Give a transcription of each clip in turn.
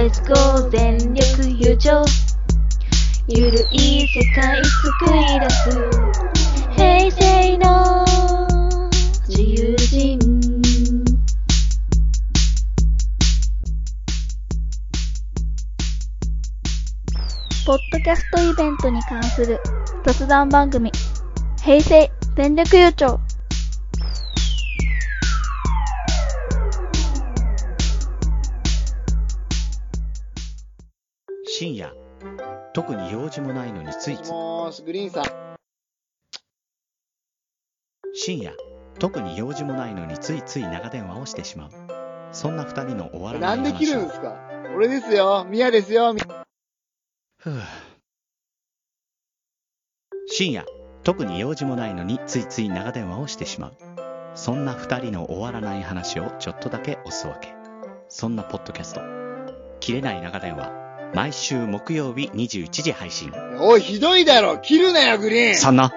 Let's go 全力友情。ゆるい世界作り出す。平成の自由人。ポッドキャストイベントに関する雑談番組、平成全力優勝。深夜、特に用事もないのについつい、グリーンさん。深夜、特に用事もないのについつい長電話をしてしまう。そんな二人の終わらなないんで切るんですか？俺ですよ。ミヤですよ。みふぅ深夜、特に用事もないのについつい長電話をしてしまう。そんな二人の終わらない話をちょっとだけおすわけ。そんなポッドキャスト、切れない長電話、毎週木曜日21時配信。おい、ひどいだろ切るなよ、グリーンそんな、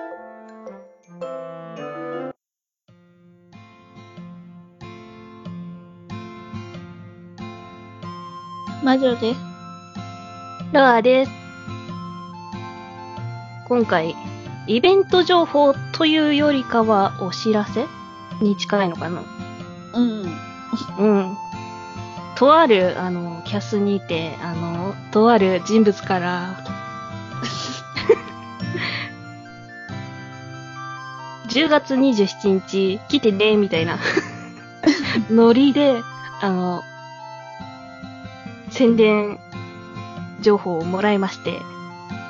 魔女です。ラアです。今回、イベント情報というよりかはお知らせに近いのかな？うん。うん。とある、あの、キャスにて、あの、とある人物から、10月27日来てね、みたいな、ノリで、あの、宣伝情報をもらいまして、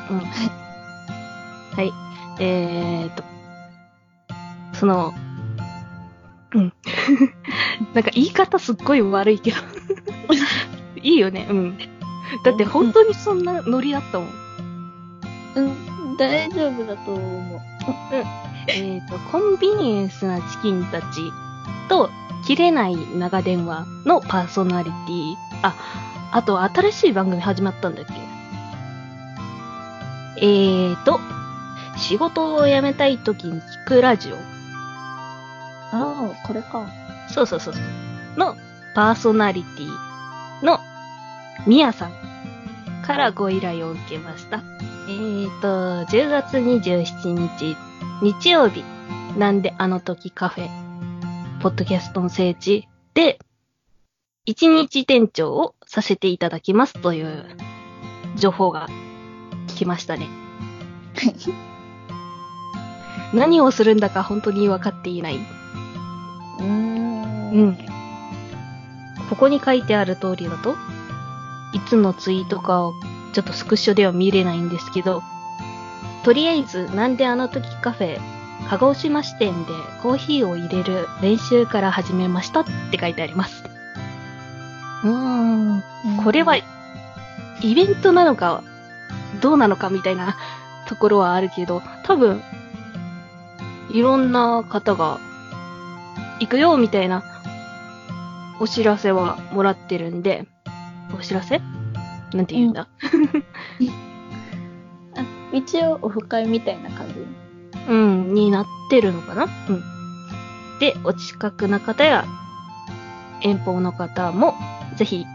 うん。はい。えーっと、その、うん。なんか言い方すっごい悪いけど。いいよね、うん。だって本当にそんなノリだったもん。うん、大丈夫だと思う。えっ、と、コンビニエンスなチキンたちと、切れない長電話のパーソナリティ。あ、あと新しい番組始まったんだっけえーと、仕事を辞めたい時に聞くラジオ。ああ、これか。そうそうそう。のパーソナリティのミヤさんからご依頼を受けました。えーと、10月27日、日曜日、なんであの時カフェ、ポッドキャストの聖地で、一日店長をさせていただきますという情報が来ましたね。何をするんだか本当に分かっていない。うーん。うん。ここに書いてある通りだと、いつのツイートかをちょっとスクショでは見れないんですけど、とりあえず、なんであの時カフェ、鹿児島支店でコーヒーを入れる練習から始めましたって書いてあります。うーん、これは、イベントなのか、どうなのかみたいなところはあるけど、多分、いろんな方が、行くよみたいなお知らせはもらってるんで、お知らせ？なんて言うんだ、あ一応、オフ会みたいな感じ。うん、になってるのかな？うん。で、お近くの方や遠方の方も、ぜひ、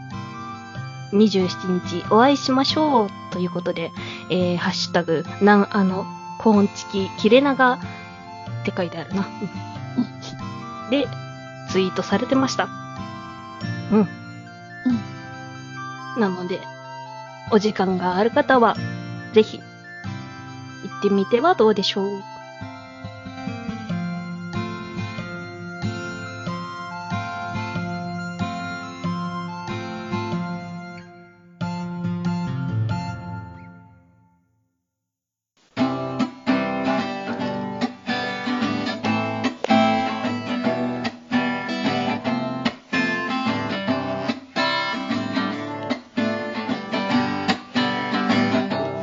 27日お会いしましょうということで、えー、ハッシュタグ、なん、あの、コーンチキ、切れ長って書いてあるな。うんで、ツイートされてました。うん。なので、お時間がある方は、ぜひ、行ってみてはどうでしょうか。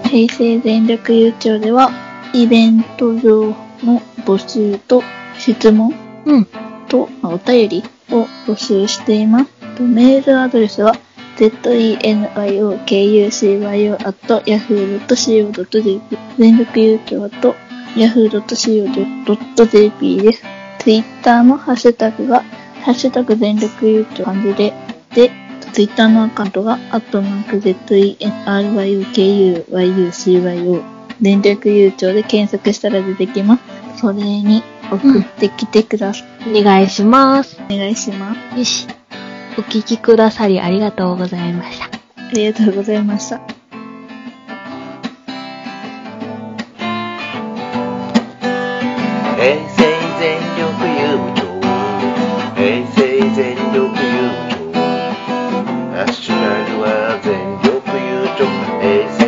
平成全力優勝では、イベント上の募集と質問うんと、まあお便りを募集しています。とメールアドレスは、zeniokucyo.yahoo.co.jp 全力優勝と yahoo.co.jp です。ツイッターのハッシュタグが、ハッシュタグ全力優勝漢字で、で、ツイッターのアカウントが、アットマーク ZENRYUKUYUCYO 電力悠長で検索したら出てきます。それに送ってきてください。お願いします。お願いします。よし。お聞きくださりありがとうございました。ありがとうございました。平成全力勝